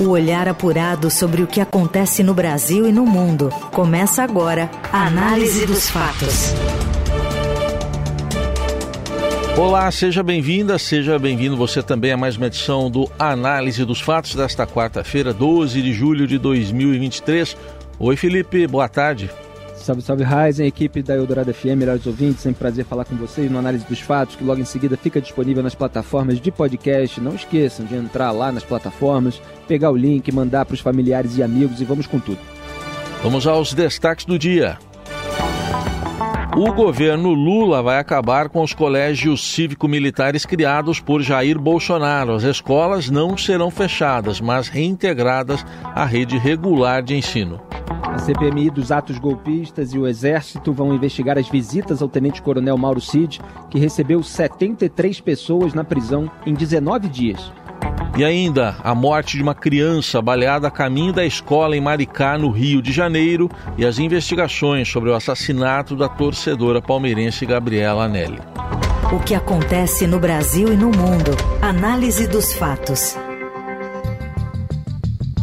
O olhar apurado sobre o que acontece no Brasil e no mundo. Começa agora a Análise dos Fatos. Olá, seja bem-vinda, seja bem-vindo você também a mais uma edição do Análise dos Fatos desta quarta-feira, 12 de julho de 2023. Oi, Felipe, boa tarde. Salve, salve, Ryzen, equipe da Eldorado FM, melhores ouvintes, sempre prazer falar com vocês no Análise dos Fatos, que logo em seguida fica disponível nas plataformas de podcast. Não esqueçam de entrar lá nas plataformas, pegar o link, mandar para os familiares e amigos e vamos com tudo. Vamos aos destaques do dia. O governo Lula vai acabar com os colégios cívico-militares criados por Jair Bolsonaro. As escolas não serão fechadas, mas reintegradas à rede regular de ensino. A CPMI dos atos golpistas e o Exército vão investigar as visitas ao tenente-coronel Mauro Cid, que recebeu 73 pessoas na prisão em 19 dias. E ainda a morte de uma criança baleada a caminho da escola em Maricá, no Rio de Janeiro, e as investigações sobre o assassinato da torcedora palmeirense Gabriela Anelli. O que acontece no Brasil e no mundo. Análise dos fatos.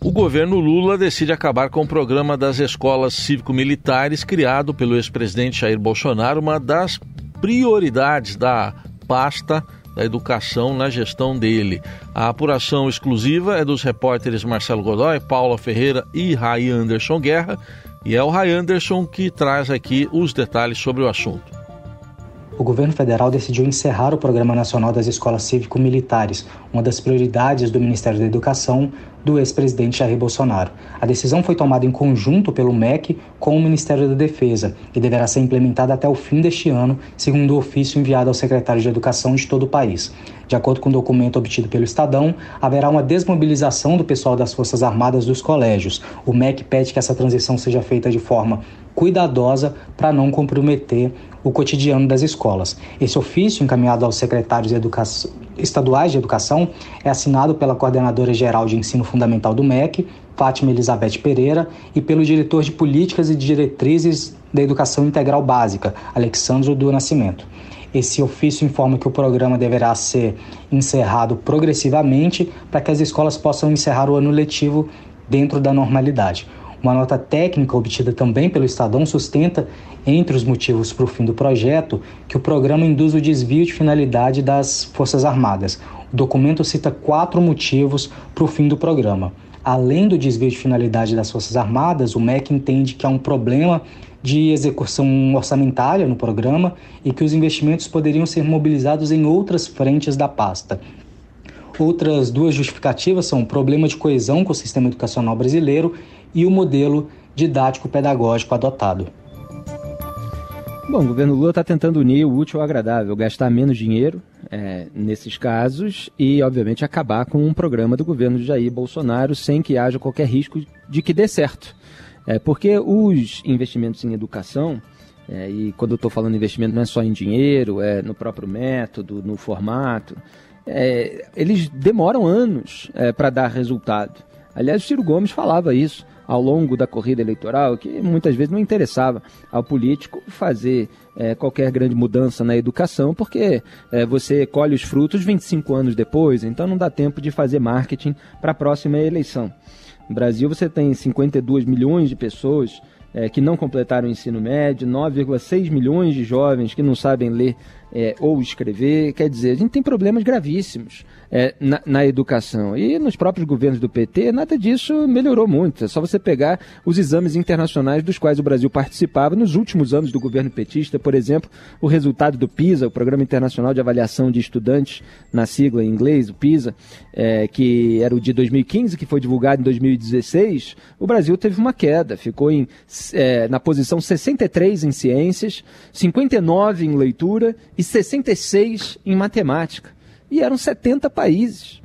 O governo Lula decide acabar com o programa das escolas cívico-militares criado pelo ex-presidente Jair Bolsonaro, uma das prioridades da pasta da educação na gestão dele. A apuração exclusiva é dos repórteres Marcelo Godoy, Paula Ferreira e Ray Anderson Guerra, e é o Ray Anderson que traz aqui os detalhes sobre o assunto o governo federal decidiu encerrar o Programa Nacional das Escolas Cívico-Militares, uma das prioridades do Ministério da Educação do ex-presidente Jair Bolsonaro. A decisão foi tomada em conjunto pelo MEC com o Ministério da Defesa e deverá ser implementada até o fim deste ano, segundo o ofício enviado ao secretário de Educação de todo o país. De acordo com o um documento obtido pelo Estadão, haverá uma desmobilização do pessoal das Forças Armadas dos colégios. O MEC pede que essa transição seja feita de forma cuidadosa para não comprometer o cotidiano das escolas. Esse ofício, encaminhado aos secretários de educação, estaduais de educação, é assinado pela coordenadora geral de ensino fundamental do MEC, Fátima Elizabeth Pereira, e pelo diretor de políticas e diretrizes da educação integral básica, Alexandro do Nascimento. Esse ofício informa que o programa deverá ser encerrado progressivamente para que as escolas possam encerrar o ano letivo dentro da normalidade. Uma nota técnica obtida também pelo Estadão sustenta, entre os motivos para o fim do projeto, que o programa induz o desvio de finalidade das Forças Armadas. O documento cita quatro motivos para o fim do programa. Além do desvio de finalidade das Forças Armadas, o MEC entende que há um problema de execução orçamentária no programa e que os investimentos poderiam ser mobilizados em outras frentes da pasta. Outras duas justificativas são o problema de coesão com o sistema educacional brasileiro e o modelo didático-pedagógico adotado. Bom, o governo Lula está tentando unir o útil ao agradável, gastar menos dinheiro é, nesses casos e, obviamente, acabar com um programa do governo de Jair Bolsonaro sem que haja qualquer risco de que dê certo. É, porque os investimentos em educação, é, e quando eu estou falando investimento não é só em dinheiro, é no próprio método, no formato, é, eles demoram anos é, para dar resultado. Aliás, o Ciro Gomes falava isso ao longo da corrida eleitoral, que muitas vezes não interessava ao político fazer é, qualquer grande mudança na educação, porque é, você colhe os frutos 25 anos depois, então não dá tempo de fazer marketing para a próxima eleição. No Brasil, você tem 52 milhões de pessoas é, que não completaram o ensino médio, 9,6 milhões de jovens que não sabem ler é, ou escrever. Quer dizer, a gente tem problemas gravíssimos é, na, na, educação. E nos próprios governos do PT, nada disso melhorou muito. É só você pegar os exames internacionais dos quais o Brasil participava nos últimos anos do governo petista, por exemplo, o resultado do PISA, o Programa Internacional de Avaliação de Estudantes, na sigla em inglês, o PISA, é, que era o de 2015, que foi divulgado em 2016, o Brasil teve uma queda, ficou em, é, na posição 63 em ciências, 59 em leitura e 66 em matemática. E eram 70 países.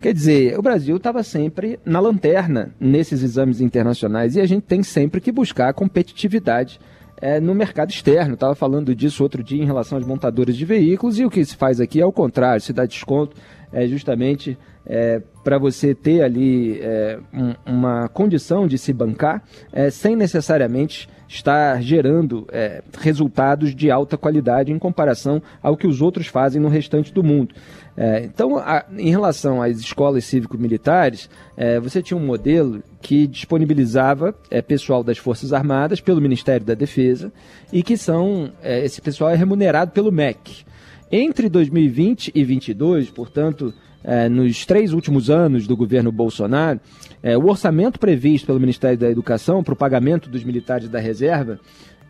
Quer dizer, o Brasil estava sempre na lanterna nesses exames internacionais e a gente tem sempre que buscar competitividade é, no mercado externo. Estava falando disso outro dia em relação às montadoras de veículos e o que se faz aqui é o contrário, se dá desconto é justamente é, para você ter ali é, um, uma condição de se bancar é, sem necessariamente estar gerando é, resultados de alta qualidade em comparação ao que os outros fazem no restante do mundo. É, então, a, em relação às escolas cívico-militares, é, você tinha um modelo que disponibilizava é, pessoal das Forças Armadas pelo Ministério da Defesa e que são esse pessoal é remunerado pelo MEC. Entre 2020 e 2022, portanto, é, nos três últimos anos do governo Bolsonaro, é, o orçamento previsto pelo Ministério da Educação para o pagamento dos militares da reserva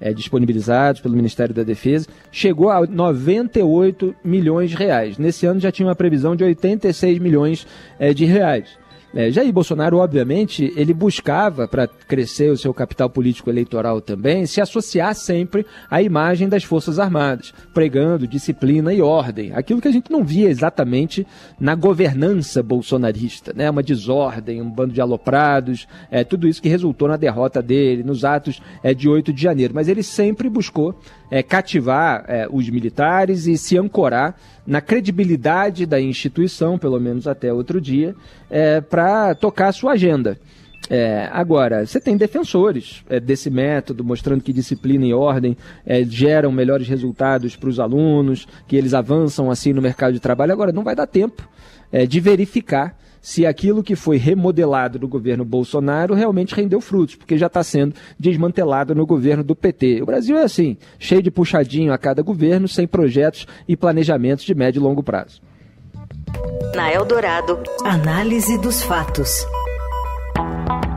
é, disponibilizados pelo Ministério da Defesa, chegou a 98 milhões de reais. Nesse ano já tinha uma previsão de 86 milhões de reais. É, Jair Bolsonaro, obviamente, ele buscava, para crescer o seu capital político eleitoral também, se associar sempre à imagem das Forças Armadas, pregando disciplina e ordem. Aquilo que a gente não via exatamente na governança bolsonarista, né? Uma desordem, um bando de aloprados, é, tudo isso que resultou na derrota dele, nos atos é, de 8 de janeiro. Mas ele sempre buscou é, cativar é, os militares e se ancorar na credibilidade da instituição, pelo menos até outro dia, é, para tocar a sua agenda. É, agora, você tem defensores é, desse método, mostrando que disciplina e ordem é, geram melhores resultados para os alunos, que eles avançam assim no mercado de trabalho. Agora, não vai dar tempo é, de verificar se aquilo que foi remodelado no governo Bolsonaro realmente rendeu frutos, porque já está sendo desmantelado no governo do PT. O Brasil é assim, cheio de puxadinho a cada governo, sem projetos e planejamentos de médio e longo prazo. Na Eldorado, análise dos fatos.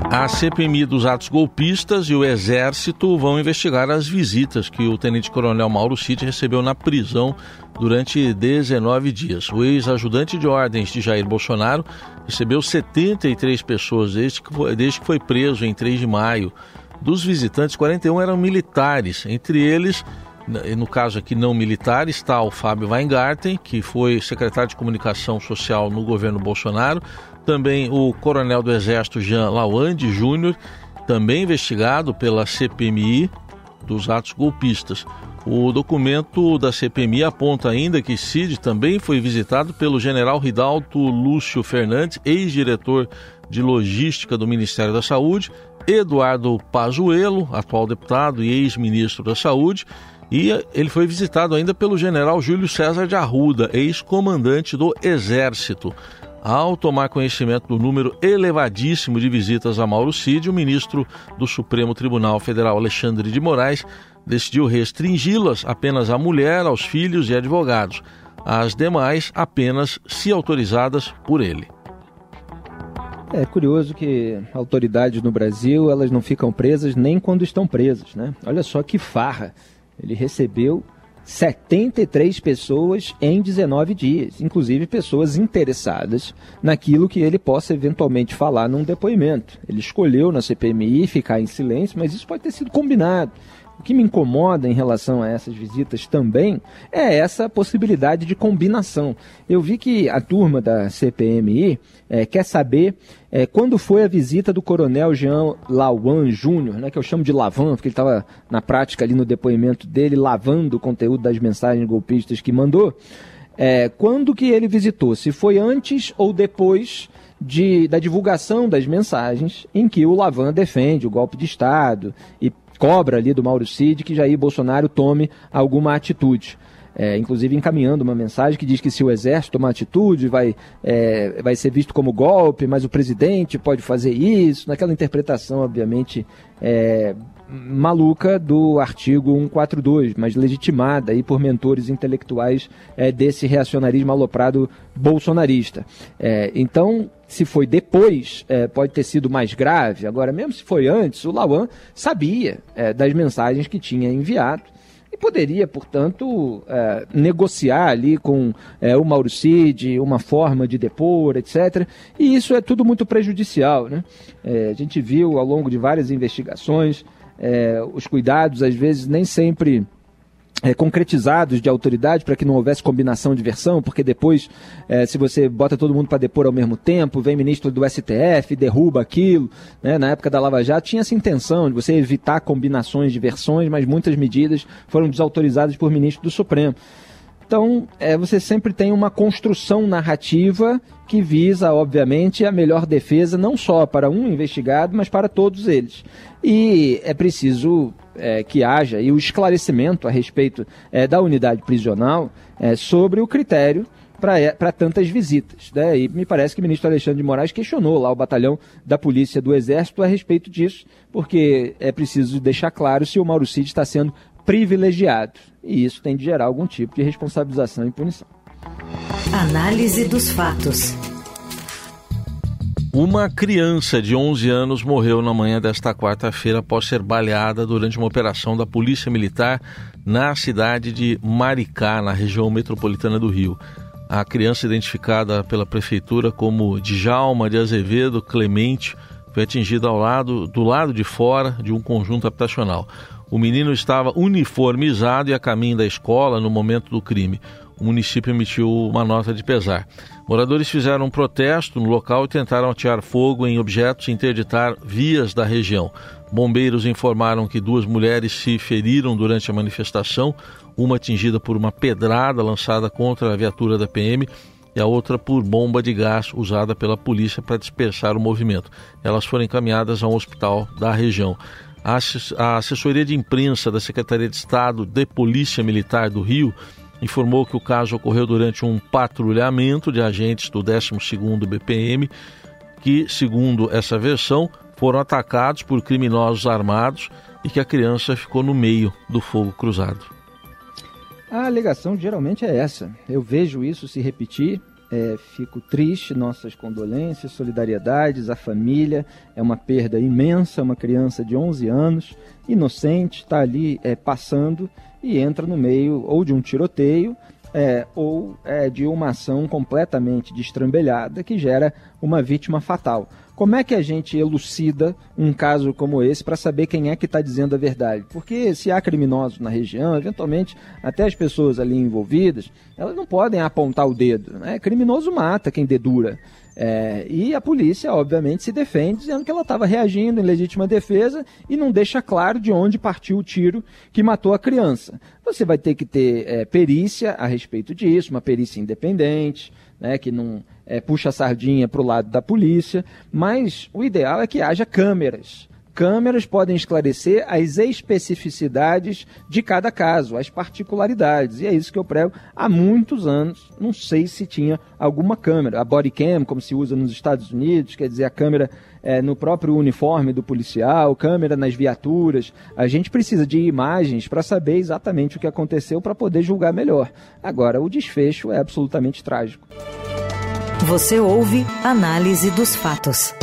A CPMI dos atos golpistas e o Exército vão investigar as visitas que o tenente-coronel Mauro Cid recebeu na prisão durante 19 dias. O ex-ajudante de ordens de Jair Bolsonaro recebeu 73 pessoas desde que, foi, desde que foi preso em 3 de maio. Dos visitantes, 41 eram militares, entre eles no caso aqui não militar, está o Fábio Weingarten, que foi secretário de comunicação social no governo Bolsonaro, também o coronel do Exército Jean Lawande Júnior, também investigado pela CPMI dos atos golpistas. O documento da CPMI aponta ainda que Cid também foi visitado pelo general Ridalto Lúcio Fernandes, ex-diretor de logística do Ministério da Saúde, Eduardo Pazuello, atual deputado e ex-ministro da Saúde, e ele foi visitado ainda pelo general Júlio César de Arruda, ex-comandante do Exército. Ao tomar conhecimento do número elevadíssimo de visitas a Mauro Cid, o ministro do Supremo Tribunal Federal, Alexandre de Moraes, decidiu restringi-las apenas à mulher, aos filhos e advogados. As demais apenas se autorizadas por ele. É curioso que autoridades no Brasil elas não ficam presas nem quando estão presas, né? Olha só que farra. Ele recebeu 73 pessoas em 19 dias, inclusive pessoas interessadas naquilo que ele possa eventualmente falar num depoimento. Ele escolheu na CPMI ficar em silêncio, mas isso pode ter sido combinado. O que me incomoda em relação a essas visitas também é essa possibilidade de combinação. Eu vi que a turma da CPMI é, quer saber é, quando foi a visita do coronel Jean Lawan Júnior, né, que eu chamo de Lavan, porque ele estava na prática ali no depoimento dele, lavando o conteúdo das mensagens golpistas que mandou. É, quando que ele visitou? Se foi antes ou depois de, da divulgação das mensagens em que o Lavan defende o golpe de Estado e cobra ali do Mauro Cid que Jair Bolsonaro tome alguma atitude. É, inclusive encaminhando uma mensagem que diz que se o exército tomar atitude vai, é, vai ser visto como golpe, mas o presidente pode fazer isso, naquela interpretação, obviamente, é, maluca do artigo 142, mas legitimada aí por mentores intelectuais é, desse reacionarismo aloprado bolsonarista. É, então, se foi depois, é, pode ter sido mais grave. Agora, mesmo se foi antes, o Lauan sabia é, das mensagens que tinha enviado e poderia, portanto, é, negociar ali com é, o Mauro Cid uma forma de depor, etc. E isso é tudo muito prejudicial. Né? A gente viu ao longo de várias investigações é, os cuidados, às vezes, nem sempre é, concretizados de autoridade para que não houvesse combinação de versão, porque depois, é, se você bota todo mundo para depor ao mesmo tempo, vem ministro do STF, derruba aquilo. Né? Na época da Lava Jato tinha essa intenção de você evitar combinações de versões, mas muitas medidas foram desautorizadas por ministro do Supremo. Então, é, você sempre tem uma construção narrativa que visa, obviamente, a melhor defesa não só para um investigado, mas para todos eles. E é preciso é, que haja e o esclarecimento a respeito é, da unidade prisional é, sobre o critério para é, tantas visitas. Né? E me parece que o ministro Alexandre de Moraes questionou lá o batalhão da Polícia do Exército a respeito disso, porque é preciso deixar claro se o Mauro Cid está sendo privilegiado. E isso tem de gerar algum tipo de responsabilização e punição. Análise dos fatos. Uma criança de 11 anos morreu na manhã desta quarta-feira após ser baleada durante uma operação da Polícia Militar na cidade de Maricá, na região metropolitana do Rio. A criança, identificada pela prefeitura como Djalma de Azevedo Clemente, foi atingida ao lado, do lado de fora de um conjunto habitacional. O menino estava uniformizado e a caminho da escola no momento do crime. O município emitiu uma nota de pesar. Moradores fizeram um protesto no local e tentaram atear fogo em objetos e interditar vias da região. Bombeiros informaram que duas mulheres se feriram durante a manifestação, uma atingida por uma pedrada lançada contra a viatura da PM e a outra por bomba de gás usada pela polícia para dispersar o movimento. Elas foram encaminhadas a um hospital da região. A assessoria de imprensa da Secretaria de Estado de Polícia Militar do Rio informou que o caso ocorreu durante um patrulhamento de agentes do 12º BPM, que, segundo essa versão, foram atacados por criminosos armados e que a criança ficou no meio do fogo cruzado. A alegação geralmente é essa. Eu vejo isso se repetir é, fico triste, nossas condolências, solidariedades à família. É uma perda imensa. Uma criança de 11 anos, inocente, está ali é, passando e entra no meio ou de um tiroteio é, ou é, de uma ação completamente destrambelhada que gera uma vítima fatal. Como é que a gente elucida um caso como esse para saber quem é que está dizendo a verdade? Porque se há criminosos na região, eventualmente até as pessoas ali envolvidas, elas não podem apontar o dedo. Né? Criminoso mata quem dedura. É, e a polícia, obviamente, se defende dizendo que ela estava reagindo em legítima defesa e não deixa claro de onde partiu o tiro que matou a criança. Você vai ter que ter é, perícia a respeito disso, uma perícia independente, né, que não é, puxa a sardinha para o lado da polícia, mas o ideal é que haja câmeras. Câmeras podem esclarecer as especificidades de cada caso, as particularidades. E é isso que eu prego há muitos anos. Não sei se tinha alguma câmera. A body cam, como se usa nos Estados Unidos, quer dizer, a câmera é, no próprio uniforme do policial, câmera nas viaturas. A gente precisa de imagens para saber exatamente o que aconteceu para poder julgar melhor. Agora, o desfecho é absolutamente trágico. Você ouve Análise dos Fatos.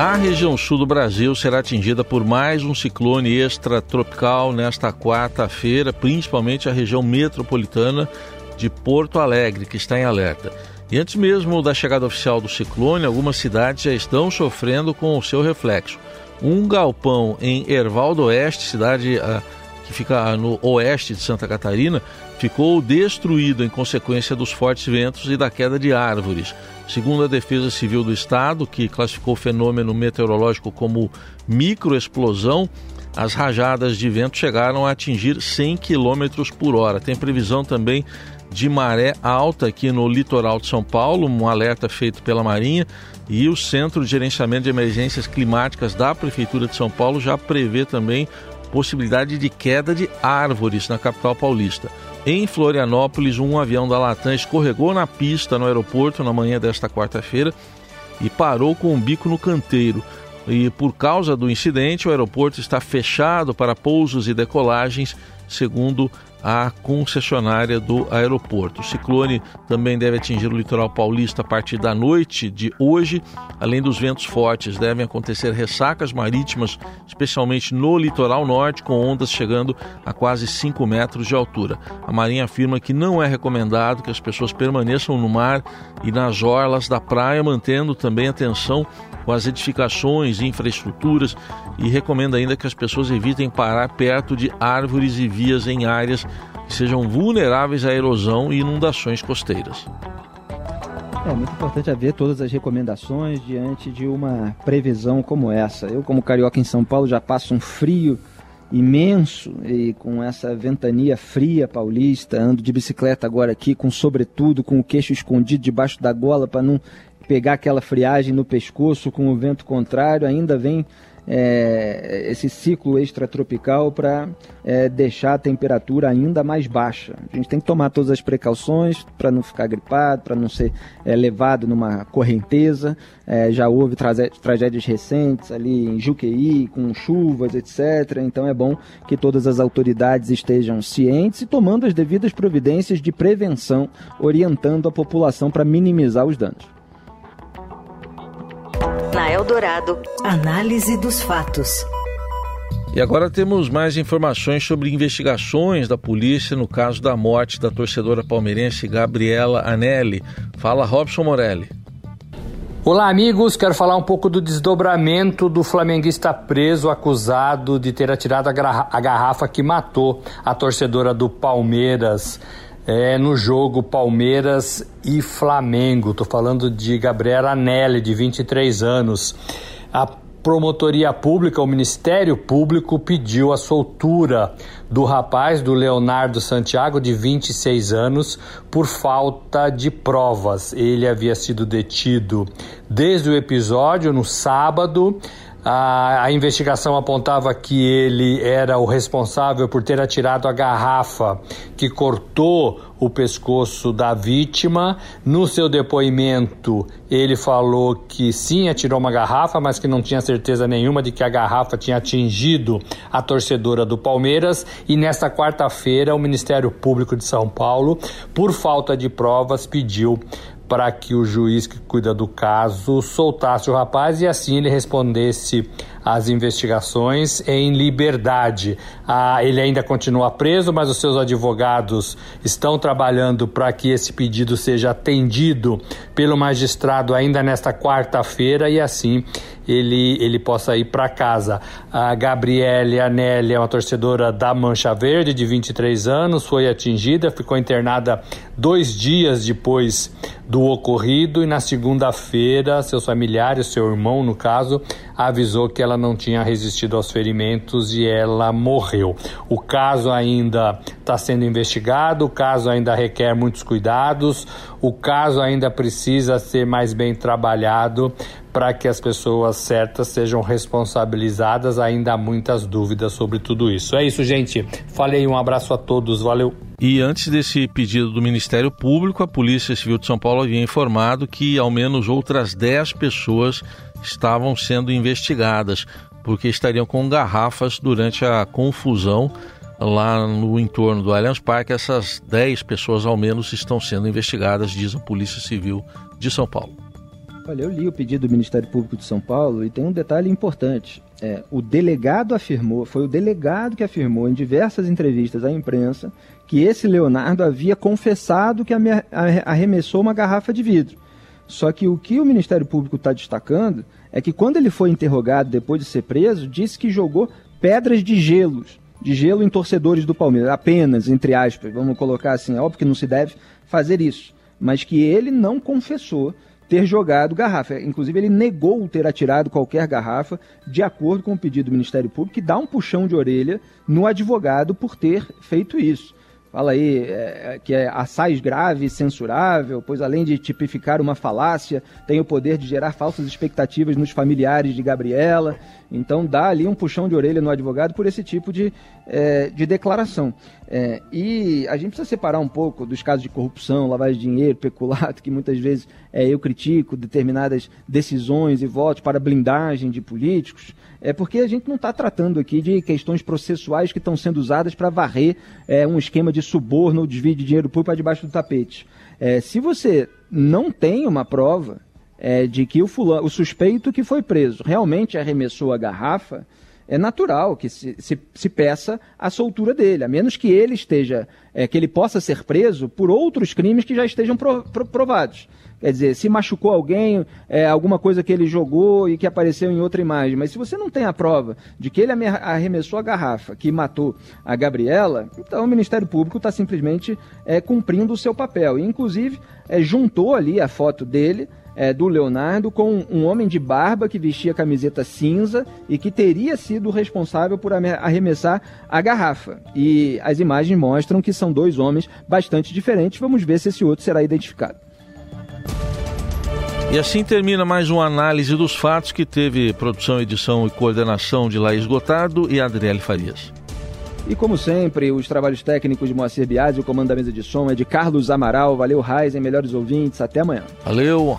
A região sul do Brasil será atingida por mais um ciclone extratropical nesta quarta-feira, principalmente a região metropolitana de Porto Alegre, que está em alerta. E antes mesmo da chegada oficial do ciclone, algumas cidades já estão sofrendo com o seu reflexo. Um galpão em Erval do Oeste, cidade uh, que fica no oeste de Santa Catarina, ficou destruído em consequência dos fortes ventos e da queda de árvores. Segundo a Defesa Civil do Estado, que classificou o fenômeno meteorológico como microexplosão, as rajadas de vento chegaram a atingir 100 km por hora. Tem previsão também de maré alta aqui no litoral de São Paulo, um alerta feito pela Marinha. E o Centro de Gerenciamento de Emergências Climáticas da Prefeitura de São Paulo já prevê também possibilidade de queda de árvores na capital paulista. Em Florianópolis, um avião da Latam escorregou na pista no aeroporto na manhã desta quarta-feira e parou com o um bico no canteiro. E por causa do incidente, o aeroporto está fechado para pousos e decolagens, segundo a concessionária do aeroporto. O ciclone também deve atingir o litoral paulista a partir da noite de hoje. Além dos ventos fortes, devem acontecer ressacas marítimas, especialmente no litoral norte, com ondas chegando a quase 5 metros de altura. A Marinha afirma que não é recomendado que as pessoas permaneçam no mar e nas orlas da praia, mantendo também atenção com as edificações e infraestruturas e recomenda ainda que as pessoas evitem parar perto de árvores e vias em áreas sejam vulneráveis à erosão e inundações costeiras. É muito importante haver todas as recomendações diante de uma previsão como essa. Eu, como carioca em São Paulo, já passo um frio imenso e com essa ventania fria paulista, ando de bicicleta agora aqui com sobretudo, com o queixo escondido debaixo da gola para não pegar aquela friagem no pescoço com o vento contrário, ainda vem é, esse ciclo extratropical para é, deixar a temperatura ainda mais baixa. A gente tem que tomar todas as precauções para não ficar gripado, para não ser é, levado numa correnteza. É, já houve tragédias recentes ali em Juqueí, com chuvas, etc. Então é bom que todas as autoridades estejam cientes e tomando as devidas providências de prevenção, orientando a população para minimizar os danos. Na Eldorado, análise dos fatos. E agora temos mais informações sobre investigações da polícia no caso da morte da torcedora palmeirense Gabriela Anelli. Fala, Robson Morelli. Olá, amigos. Quero falar um pouco do desdobramento do flamenguista preso acusado de ter atirado a garrafa que matou a torcedora do Palmeiras é, no jogo Palmeiras e Flamengo. Estou falando de Gabriela Anelli, de 23 anos. A promotoria pública, o Ministério Público, pediu a soltura do rapaz, do Leonardo Santiago, de 26 anos, por falta de provas. Ele havia sido detido desde o episódio, no sábado. A, a, investigação apontava que ele era o responsável por ter atirado a garrafa que cortou o pescoço da vítima. No seu depoimento, ele falou que sim, atirou uma garrafa, mas que não tinha certeza nenhuma de que a garrafa tinha atingido a torcedora do Palmeiras. E nesta quarta-feira, o Ministério Público de São Paulo, por falta de provas, pediu para que o juiz que cuida do caso soltasse o rapaz e assim ele respondesse às investigações em liberdade. Ah, ele ainda continua preso, mas os seus advogados estão trabalhando para que esse pedido seja atendido pelo magistrado ainda nesta quarta-feira e assim ele, ele possa ir para casa. A Gabriele Anelli é uma torcedora da Mancha Verde, de 23 anos, foi atingida, ficou internada dois dias depois do ocorrido e na segunda-feira seus familiares, seu irmão no caso, avisou que ela não tinha resistido aos ferimentos e ela morreu. O caso ainda está sendo investigado, o caso ainda requer muitos cuidados, o caso ainda precisa ser mais bem trabalhado para que as pessoas certas sejam responsabilizadas. Ainda há muitas dúvidas sobre tudo isso. É isso, gente. Falei, um abraço a todos, valeu. E antes desse pedido do Ministério Público, a Polícia Civil de São Paulo havia informado que ao menos outras 10 pessoas estavam sendo investigadas porque estariam com garrafas durante a confusão lá no entorno do Allianz Parque. Essas 10 pessoas ao menos estão sendo investigadas, diz a Polícia Civil de São Paulo. Olha, eu li o pedido do Ministério Público de São Paulo e tem um detalhe importante. É, o delegado afirmou, foi o delegado que afirmou em diversas entrevistas à imprensa que esse Leonardo havia confessado que arremessou uma garrafa de vidro. Só que o que o Ministério Público está destacando é que quando ele foi interrogado depois de ser preso, disse que jogou pedras de gelos, de gelo em torcedores do Palmeiras, apenas, entre aspas, vamos colocar assim, é óbvio que não se deve fazer isso, mas que ele não confessou ter jogado garrafa. Inclusive, ele negou ter atirado qualquer garrafa, de acordo com o pedido do Ministério Público, que dá um puxão de orelha no advogado por ter feito isso. Fala aí é, que é assaz grave e censurável, pois além de tipificar uma falácia, tem o poder de gerar falsas expectativas nos familiares de Gabriela. Então dá ali um puxão de orelha no advogado por esse tipo de, é, de declaração. É, e a gente precisa separar um pouco dos casos de corrupção, lavagem de dinheiro, peculato, que muitas vezes é, eu critico determinadas decisões e votos para blindagem de políticos, é porque a gente não está tratando aqui de questões processuais que estão sendo usadas para varrer é, um esquema de suborno ou desvio de dinheiro público para debaixo do tapete. É, se você não tem uma prova é, de que o, fulano, o suspeito que foi preso realmente arremessou a garrafa, é natural que se, se, se, peça a soltura dele, a menos que ele esteja, é, que ele possa ser preso por outros crimes que já estejam pro, pro, provados. Quer dizer, se machucou alguém, é, alguma coisa que ele jogou e que apareceu em outra imagem. Mas se você não tem a prova de que ele arremessou a garrafa que matou a Gabriela, então o Ministério Público está simplesmente é, cumprindo o seu papel. E, inclusive, é, juntou ali a foto dele é, do Leonardo com um homem de barba que vestia camiseta cinza e que teria sido responsável por arremessar a garrafa. E as imagens mostram que são dois homens bastante diferentes. Vamos ver se esse outro será identificado. E assim termina mais uma análise dos fatos que teve produção, edição e coordenação de Laís Gotardo e Adriele Farias. E como sempre, os trabalhos técnicos de Moacir Biasi, o comando da mesa de som é de Carlos Amaral. Valeu, Raizen, melhores ouvintes. Até amanhã. Valeu,